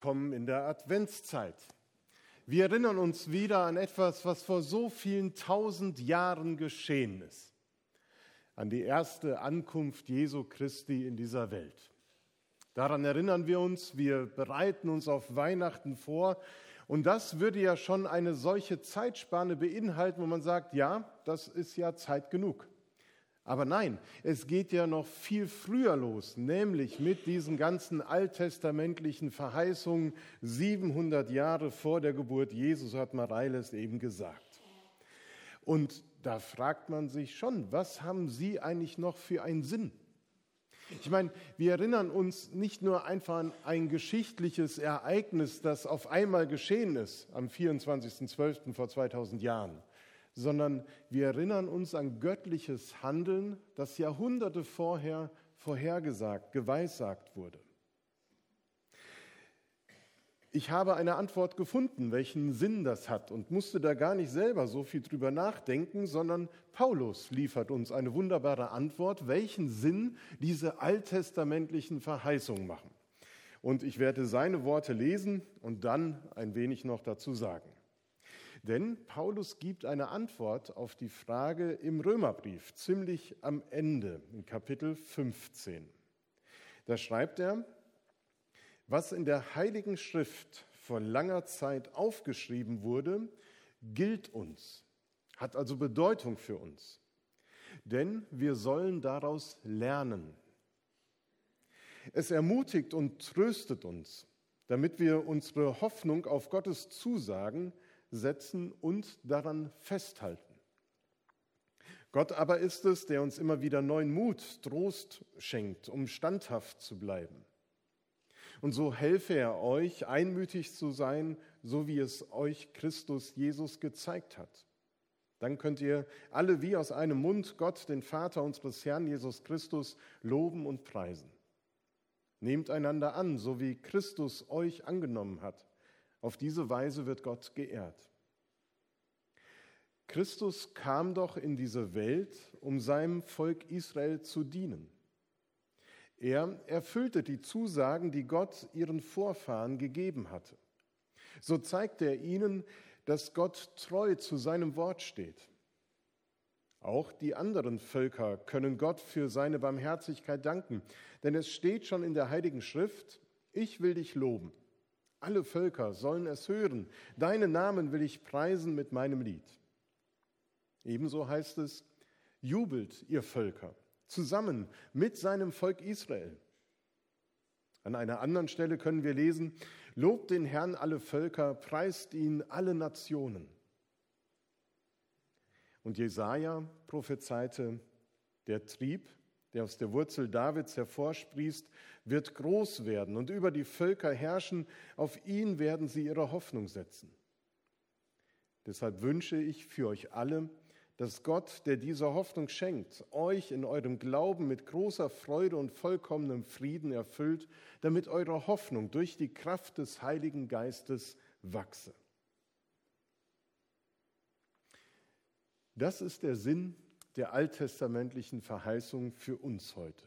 kommen in der Adventszeit. Wir erinnern uns wieder an etwas, was vor so vielen tausend Jahren geschehen ist. An die erste Ankunft Jesu Christi in dieser Welt. Daran erinnern wir uns, wir bereiten uns auf Weihnachten vor. Und das würde ja schon eine solche Zeitspanne beinhalten, wo man sagt, ja, das ist ja Zeit genug. Aber nein, es geht ja noch viel früher los, nämlich mit diesen ganzen alttestamentlichen Verheißungen 700 Jahre vor der Geburt Jesus, hat Mareiles eben gesagt. Und da fragt man sich schon, was haben Sie eigentlich noch für einen Sinn? Ich meine, wir erinnern uns nicht nur einfach an ein geschichtliches Ereignis, das auf einmal geschehen ist am 24.12. vor 2000 Jahren sondern wir erinnern uns an göttliches Handeln, das Jahrhunderte vorher vorhergesagt, geweissagt wurde. Ich habe eine Antwort gefunden, welchen Sinn das hat und musste da gar nicht selber so viel drüber nachdenken, sondern Paulus liefert uns eine wunderbare Antwort, welchen Sinn diese alttestamentlichen Verheißungen machen. Und ich werde seine Worte lesen und dann ein wenig noch dazu sagen. Denn Paulus gibt eine Antwort auf die Frage im Römerbrief, ziemlich am Ende, in Kapitel 15. Da schreibt er, was in der Heiligen Schrift vor langer Zeit aufgeschrieben wurde, gilt uns, hat also Bedeutung für uns. Denn wir sollen daraus lernen. Es ermutigt und tröstet uns, damit wir unsere Hoffnung auf Gottes Zusagen setzen und daran festhalten. Gott aber ist es, der uns immer wieder neuen Mut, Trost schenkt, um standhaft zu bleiben. Und so helfe er euch, einmütig zu sein, so wie es euch Christus Jesus gezeigt hat. Dann könnt ihr alle wie aus einem Mund Gott, den Vater unseres Herrn Jesus Christus, loben und preisen. Nehmt einander an, so wie Christus euch angenommen hat auf diese Weise wird Gott geehrt. Christus kam doch in diese Welt, um seinem Volk Israel zu dienen. Er erfüllte die Zusagen, die Gott ihren Vorfahren gegeben hatte. So zeigte er ihnen, dass Gott treu zu seinem Wort steht. Auch die anderen Völker können Gott für seine Barmherzigkeit danken, denn es steht schon in der Heiligen Schrift, ich will dich loben. Alle Völker sollen es hören. Deinen Namen will ich preisen mit meinem Lied. Ebenso heißt es, jubelt ihr Völker zusammen mit seinem Volk Israel. An einer anderen Stelle können wir lesen, lobt den Herrn alle Völker, preist ihn alle Nationen. Und Jesaja prophezeite, der Trieb, der aus der Wurzel Davids hervorsprießt, wird groß werden und über die Völker herrschen. Auf ihn werden sie ihre Hoffnung setzen. Deshalb wünsche ich für euch alle, dass Gott, der diese Hoffnung schenkt, euch in eurem Glauben mit großer Freude und vollkommenem Frieden erfüllt, damit eure Hoffnung durch die Kraft des Heiligen Geistes wachse. Das ist der Sinn der alttestamentlichen Verheißung für uns heute.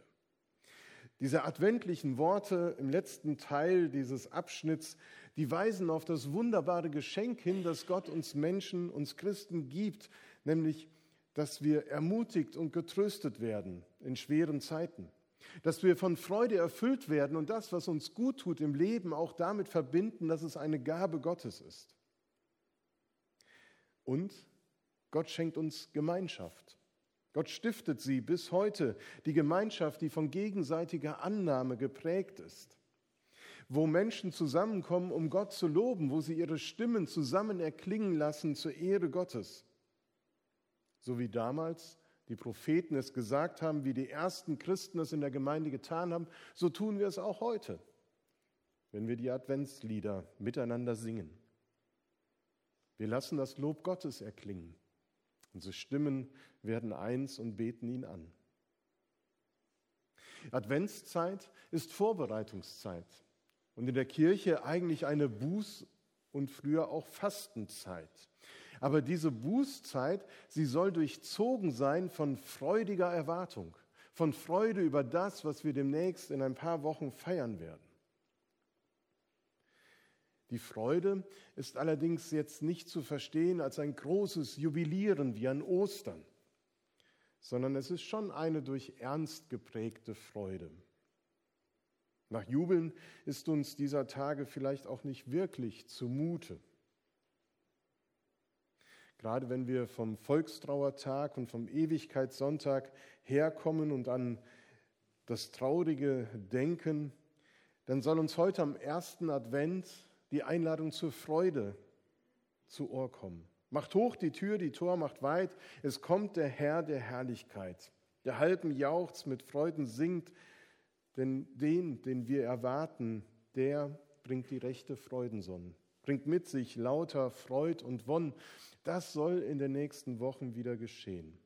Diese adventlichen Worte im letzten Teil dieses Abschnitts, die weisen auf das wunderbare Geschenk hin, das Gott uns Menschen, uns Christen gibt, nämlich, dass wir ermutigt und getröstet werden in schweren Zeiten, dass wir von Freude erfüllt werden und das, was uns gut tut im Leben, auch damit verbinden, dass es eine Gabe Gottes ist. Und Gott schenkt uns Gemeinschaft. Gott stiftet sie bis heute, die Gemeinschaft, die von gegenseitiger Annahme geprägt ist, wo Menschen zusammenkommen, um Gott zu loben, wo sie ihre Stimmen zusammen erklingen lassen zur Ehre Gottes. So wie damals die Propheten es gesagt haben, wie die ersten Christen es in der Gemeinde getan haben, so tun wir es auch heute, wenn wir die Adventslieder miteinander singen. Wir lassen das Lob Gottes erklingen. Unsere Stimmen werden eins und beten ihn an. Adventszeit ist Vorbereitungszeit und in der Kirche eigentlich eine Buß- und früher auch Fastenzeit. Aber diese Bußzeit, sie soll durchzogen sein von freudiger Erwartung, von Freude über das, was wir demnächst in ein paar Wochen feiern werden. Die Freude ist allerdings jetzt nicht zu verstehen als ein großes Jubilieren wie an Ostern, sondern es ist schon eine durch Ernst geprägte Freude. Nach Jubeln ist uns dieser Tage vielleicht auch nicht wirklich zumute. Gerade wenn wir vom Volkstrauertag und vom Ewigkeitssonntag herkommen und an das Traurige denken, dann soll uns heute am ersten Advent die Einladung zur Freude zu Ohr kommen. Macht hoch die Tür, die Tor macht weit, es kommt der Herr der Herrlichkeit. Der halben jauchzt, mit Freuden singt, denn den, den wir erwarten, der bringt die rechte Freudensonne, bringt mit sich lauter Freud und Wonn. Das soll in den nächsten Wochen wieder geschehen.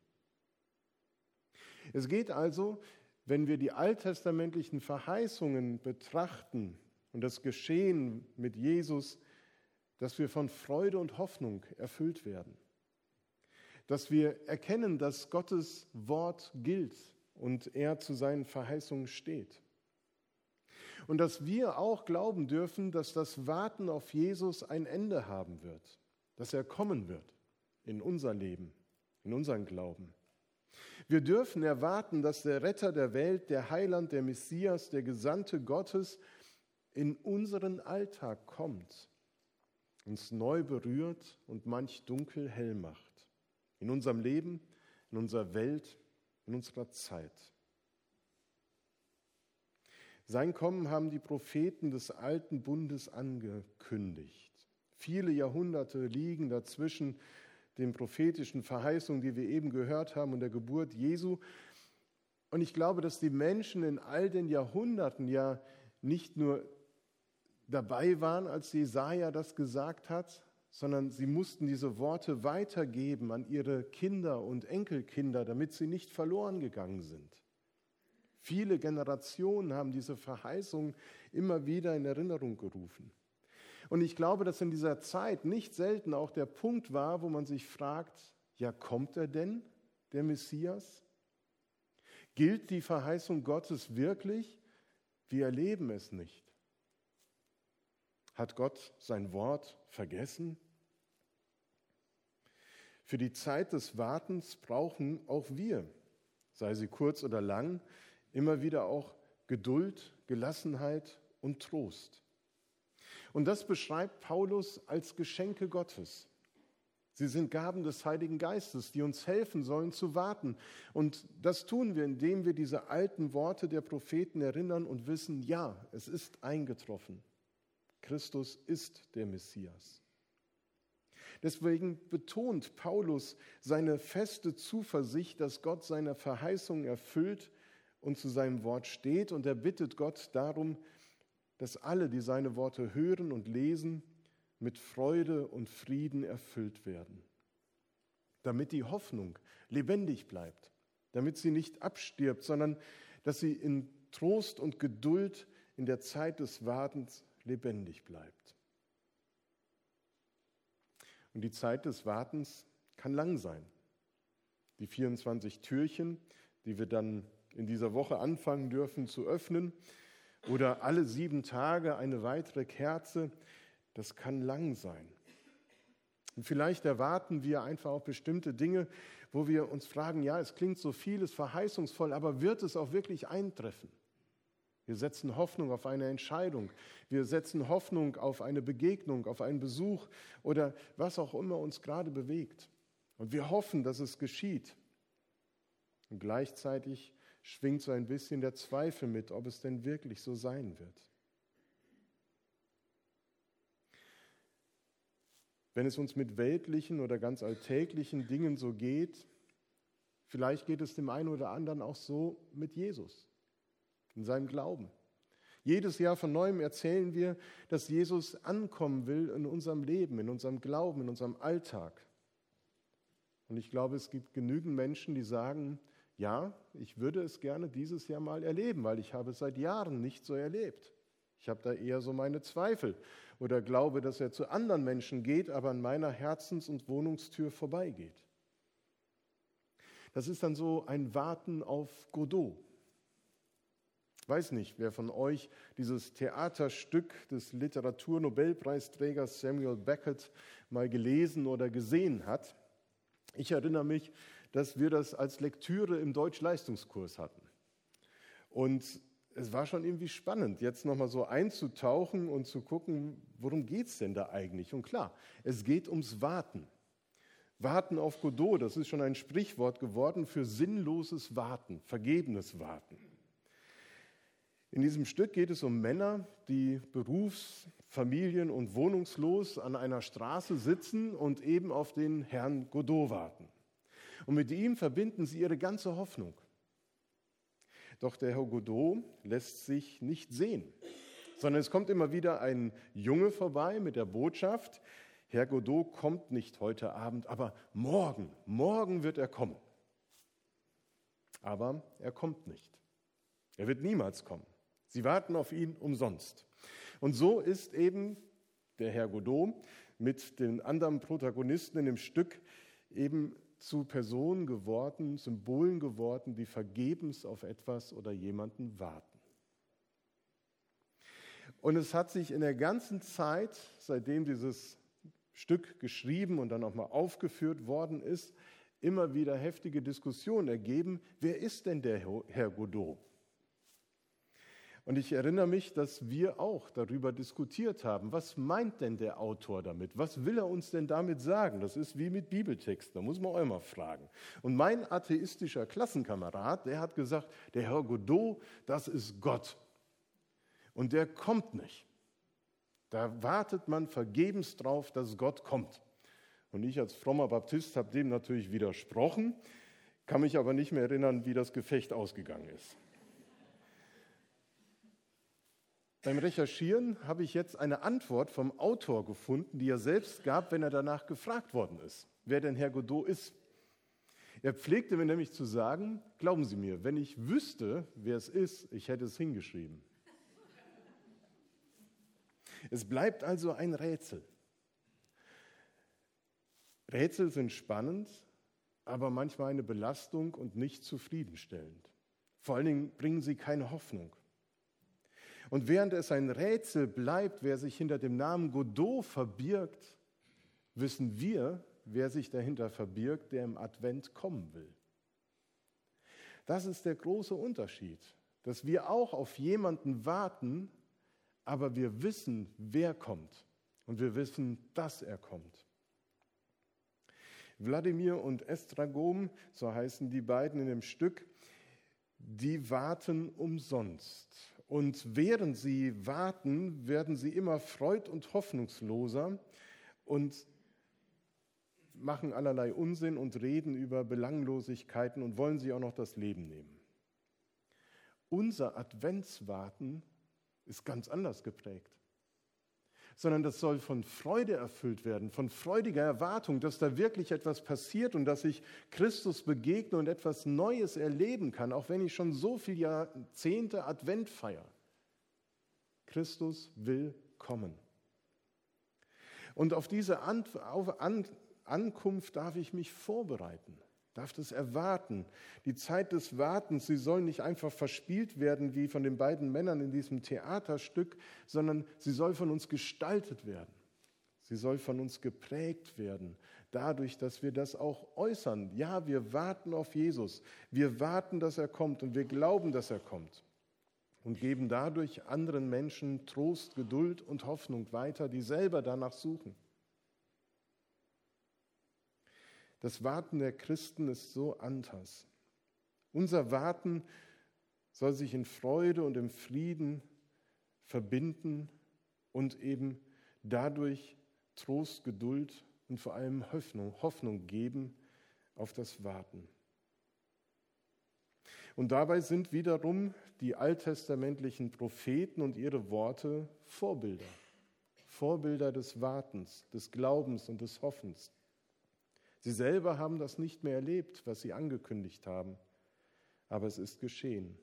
Es geht also wenn wir die alttestamentlichen Verheißungen betrachten und das Geschehen mit Jesus, dass wir von Freude und Hoffnung erfüllt werden. Dass wir erkennen, dass Gottes Wort gilt und er zu seinen Verheißungen steht. Und dass wir auch glauben dürfen, dass das Warten auf Jesus ein Ende haben wird, dass er kommen wird in unser Leben, in unseren Glauben. Wir dürfen erwarten, dass der Retter der Welt, der Heiland, der Messias, der Gesandte Gottes in unseren Alltag kommt, uns neu berührt und manch dunkel hell macht. In unserem Leben, in unserer Welt, in unserer Zeit. Sein Kommen haben die Propheten des alten Bundes angekündigt. Viele Jahrhunderte liegen dazwischen den prophetischen Verheißungen, die wir eben gehört haben, und der Geburt Jesu. Und ich glaube, dass die Menschen in all den Jahrhunderten ja nicht nur dabei waren, als Jesaja das gesagt hat, sondern sie mussten diese Worte weitergeben an ihre Kinder und Enkelkinder, damit sie nicht verloren gegangen sind. Viele Generationen haben diese Verheißung immer wieder in Erinnerung gerufen. Und ich glaube, dass in dieser Zeit nicht selten auch der Punkt war, wo man sich fragt, ja, kommt er denn, der Messias? Gilt die Verheißung Gottes wirklich? Wir erleben es nicht. Hat Gott sein Wort vergessen? Für die Zeit des Wartens brauchen auch wir, sei sie kurz oder lang, immer wieder auch Geduld, Gelassenheit und Trost. Und das beschreibt Paulus als Geschenke Gottes. Sie sind Gaben des Heiligen Geistes, die uns helfen sollen zu warten. Und das tun wir, indem wir diese alten Worte der Propheten erinnern und wissen, ja, es ist eingetroffen. Christus ist der Messias. Deswegen betont Paulus seine feste Zuversicht, dass Gott seine Verheißung erfüllt und zu seinem Wort steht. Und er bittet Gott darum, dass alle, die seine Worte hören und lesen, mit Freude und Frieden erfüllt werden, damit die Hoffnung lebendig bleibt, damit sie nicht abstirbt, sondern dass sie in Trost und Geduld in der Zeit des Wartens lebendig bleibt. Und die Zeit des Wartens kann lang sein. Die 24 Türchen, die wir dann in dieser Woche anfangen dürfen zu öffnen, oder alle sieben Tage eine weitere Kerze, das kann lang sein. Und vielleicht erwarten wir einfach auch bestimmte Dinge, wo wir uns fragen, ja, es klingt so vieles verheißungsvoll, aber wird es auch wirklich eintreffen? Wir setzen Hoffnung auf eine Entscheidung. Wir setzen Hoffnung auf eine Begegnung, auf einen Besuch oder was auch immer uns gerade bewegt. Und wir hoffen, dass es geschieht. Und gleichzeitig schwingt so ein bisschen der Zweifel mit, ob es denn wirklich so sein wird. Wenn es uns mit weltlichen oder ganz alltäglichen Dingen so geht, vielleicht geht es dem einen oder anderen auch so mit Jesus, in seinem Glauben. Jedes Jahr von neuem erzählen wir, dass Jesus ankommen will in unserem Leben, in unserem Glauben, in unserem Alltag. Und ich glaube, es gibt genügend Menschen, die sagen, ja, ich würde es gerne dieses Jahr mal erleben, weil ich habe es seit Jahren nicht so erlebt. Ich habe da eher so meine Zweifel oder glaube, dass er zu anderen Menschen geht, aber an meiner Herzens- und Wohnungstür vorbeigeht. Das ist dann so ein Warten auf Godot. Ich weiß nicht, wer von euch dieses Theaterstück des Literaturnobelpreisträgers Samuel Beckett mal gelesen oder gesehen hat. Ich erinnere mich, dass wir das als Lektüre im Deutsch-Leistungskurs hatten. Und es war schon irgendwie spannend, jetzt nochmal so einzutauchen und zu gucken, worum geht es denn da eigentlich? Und klar, es geht ums Warten. Warten auf Godot, das ist schon ein Sprichwort geworden für sinnloses Warten, vergebenes Warten. In diesem Stück geht es um Männer, die berufs-, familien- und wohnungslos an einer Straße sitzen und eben auf den Herrn Godot warten. Und mit ihm verbinden sie ihre ganze Hoffnung. Doch der Herr Godot lässt sich nicht sehen, sondern es kommt immer wieder ein Junge vorbei mit der Botschaft, Herr Godot kommt nicht heute Abend, aber morgen, morgen wird er kommen. Aber er kommt nicht. Er wird niemals kommen. Sie warten auf ihn umsonst. Und so ist eben der Herr Godot mit den anderen Protagonisten in dem Stück eben zu Personen geworden, Symbolen geworden, die vergebens auf etwas oder jemanden warten. Und es hat sich in der ganzen Zeit, seitdem dieses Stück geschrieben und dann auch mal aufgeführt worden ist, immer wieder heftige Diskussionen ergeben, wer ist denn der Herr Godot? Und ich erinnere mich, dass wir auch darüber diskutiert haben, was meint denn der Autor damit? Was will er uns denn damit sagen? Das ist wie mit Bibeltexten, da muss man auch immer fragen. Und mein atheistischer Klassenkamerad, der hat gesagt, der Herr Godot, das ist Gott. Und der kommt nicht. Da wartet man vergebens drauf, dass Gott kommt. Und ich als frommer Baptist habe dem natürlich widersprochen, kann mich aber nicht mehr erinnern, wie das Gefecht ausgegangen ist. Beim Recherchieren habe ich jetzt eine Antwort vom Autor gefunden, die er selbst gab, wenn er danach gefragt worden ist, wer denn Herr Godot ist. Er pflegte mir nämlich zu sagen, glauben Sie mir, wenn ich wüsste, wer es ist, ich hätte es hingeschrieben. Es bleibt also ein Rätsel. Rätsel sind spannend, aber manchmal eine Belastung und nicht zufriedenstellend. Vor allen Dingen bringen sie keine Hoffnung. Und während es ein Rätsel bleibt, wer sich hinter dem Namen Godot verbirgt, wissen wir, wer sich dahinter verbirgt, der im Advent kommen will. Das ist der große Unterschied, dass wir auch auf jemanden warten, aber wir wissen, wer kommt und wir wissen, dass er kommt. Wladimir und Estragom, so heißen die beiden in dem Stück, die warten umsonst. Und während sie warten, werden sie immer freud- und hoffnungsloser und machen allerlei Unsinn und reden über Belanglosigkeiten und wollen sie auch noch das Leben nehmen. Unser Adventswarten ist ganz anders geprägt sondern das soll von Freude erfüllt werden, von freudiger Erwartung, dass da wirklich etwas passiert und dass ich Christus begegne und etwas Neues erleben kann, auch wenn ich schon so viele Jahrzehnte Advent feiere. Christus will kommen. Und auf diese Ankunft darf ich mich vorbereiten darf das erwarten. Die Zeit des Wartens, sie soll nicht einfach verspielt werden wie von den beiden Männern in diesem Theaterstück, sondern sie soll von uns gestaltet werden. Sie soll von uns geprägt werden, dadurch, dass wir das auch äußern. Ja, wir warten auf Jesus. Wir warten, dass er kommt und wir glauben, dass er kommt. Und geben dadurch anderen Menschen Trost, Geduld und Hoffnung weiter, die selber danach suchen. Das Warten der Christen ist so anders. Unser Warten soll sich in Freude und im Frieden verbinden und eben dadurch Trost, Geduld und vor allem Hoffnung, Hoffnung geben auf das Warten. Und dabei sind wiederum die alttestamentlichen Propheten und ihre Worte Vorbilder. Vorbilder des Wartens, des Glaubens und des Hoffens. Sie selber haben das nicht mehr erlebt, was sie angekündigt haben, aber es ist geschehen.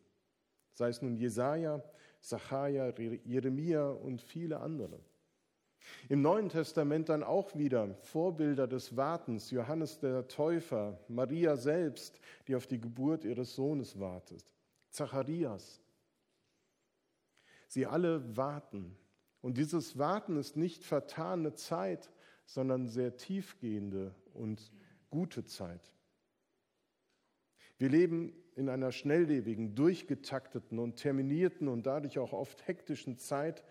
Sei es nun Jesaja, Sacharja, Jeremia und viele andere. Im Neuen Testament dann auch wieder Vorbilder des Wartens, Johannes der Täufer, Maria selbst, die auf die Geburt ihres Sohnes wartet, Zacharias. Sie alle warten. Und dieses Warten ist nicht vertane Zeit, sondern sehr tiefgehende und gute Zeit. Wir leben in einer schnelllebigen, durchgetakteten und terminierten und dadurch auch oft hektischen Zeit.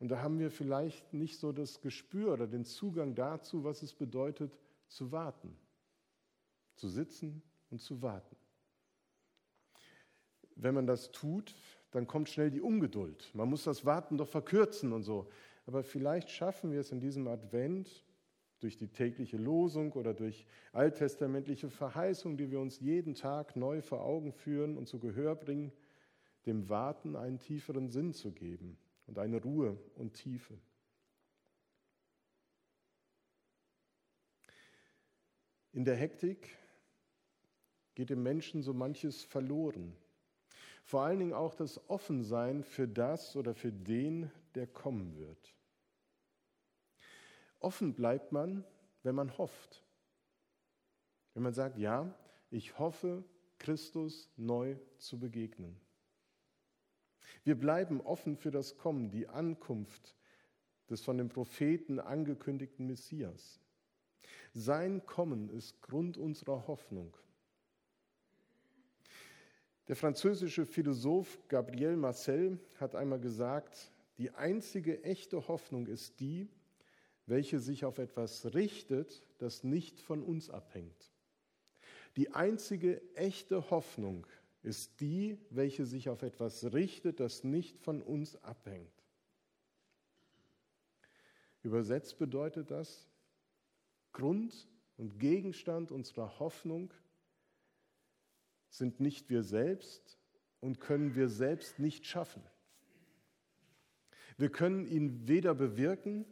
Und da haben wir vielleicht nicht so das Gespür oder den Zugang dazu, was es bedeutet, zu warten, zu sitzen und zu warten. Wenn man das tut, dann kommt schnell die Ungeduld. Man muss das Warten doch verkürzen und so. Aber vielleicht schaffen wir es in diesem Advent durch die tägliche Losung oder durch alttestamentliche Verheißung, die wir uns jeden Tag neu vor Augen führen und zu Gehör bringen, dem Warten einen tieferen Sinn zu geben und eine Ruhe und Tiefe. In der Hektik geht dem Menschen so manches verloren. Vor allen Dingen auch das Offensein für das oder für den, der kommen wird. Offen bleibt man, wenn man hofft. Wenn man sagt, ja, ich hoffe, Christus neu zu begegnen. Wir bleiben offen für das Kommen, die Ankunft des von den Propheten angekündigten Messias. Sein Kommen ist Grund unserer Hoffnung. Der französische Philosoph Gabriel Marcel hat einmal gesagt, die einzige echte Hoffnung ist die, welche sich auf etwas richtet, das nicht von uns abhängt. Die einzige echte Hoffnung ist die, welche sich auf etwas richtet, das nicht von uns abhängt. Übersetzt bedeutet das, Grund und Gegenstand unserer Hoffnung sind nicht wir selbst und können wir selbst nicht schaffen. Wir können ihn weder bewirken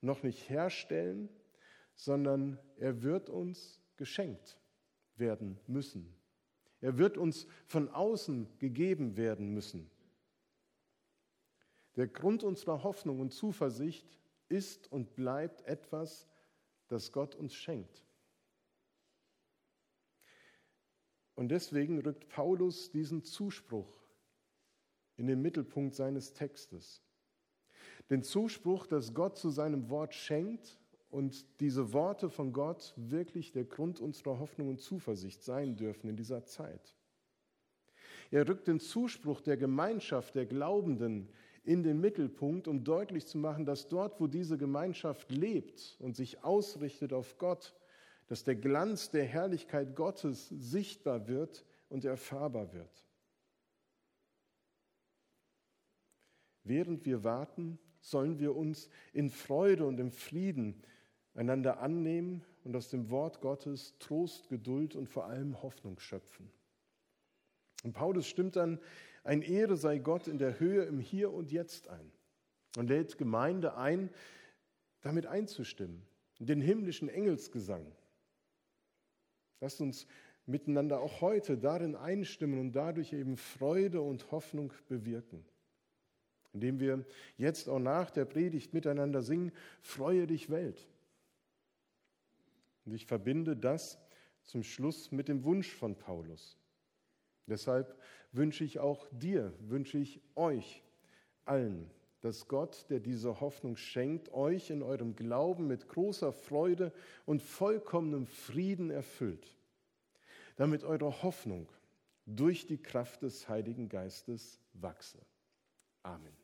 noch nicht herstellen, sondern er wird uns geschenkt werden müssen. Er wird uns von außen gegeben werden müssen. Der Grund unserer Hoffnung und Zuversicht ist und bleibt etwas, das Gott uns schenkt. Und deswegen rückt Paulus diesen Zuspruch in den Mittelpunkt seines Textes den Zuspruch, dass Gott zu seinem Wort schenkt und diese Worte von Gott wirklich der Grund unserer Hoffnung und Zuversicht sein dürfen in dieser Zeit. Er rückt den Zuspruch der Gemeinschaft der Glaubenden in den Mittelpunkt, um deutlich zu machen, dass dort, wo diese Gemeinschaft lebt und sich ausrichtet auf Gott, dass der Glanz der Herrlichkeit Gottes sichtbar wird und erfahrbar wird. Während wir warten, sollen wir uns in Freude und im Frieden einander annehmen und aus dem Wort Gottes Trost, Geduld und vor allem Hoffnung schöpfen. Und Paulus stimmt dann, ein Ehre sei Gott in der Höhe im Hier und Jetzt ein und lädt Gemeinde ein, damit einzustimmen, den himmlischen Engelsgesang. Lasst uns miteinander auch heute darin einstimmen und dadurch eben Freude und Hoffnung bewirken indem wir jetzt auch nach der Predigt miteinander singen, Freue dich Welt. Und ich verbinde das zum Schluss mit dem Wunsch von Paulus. Deshalb wünsche ich auch dir, wünsche ich euch allen, dass Gott, der diese Hoffnung schenkt, euch in eurem Glauben mit großer Freude und vollkommenem Frieden erfüllt, damit eure Hoffnung durch die Kraft des Heiligen Geistes wachse. Amen.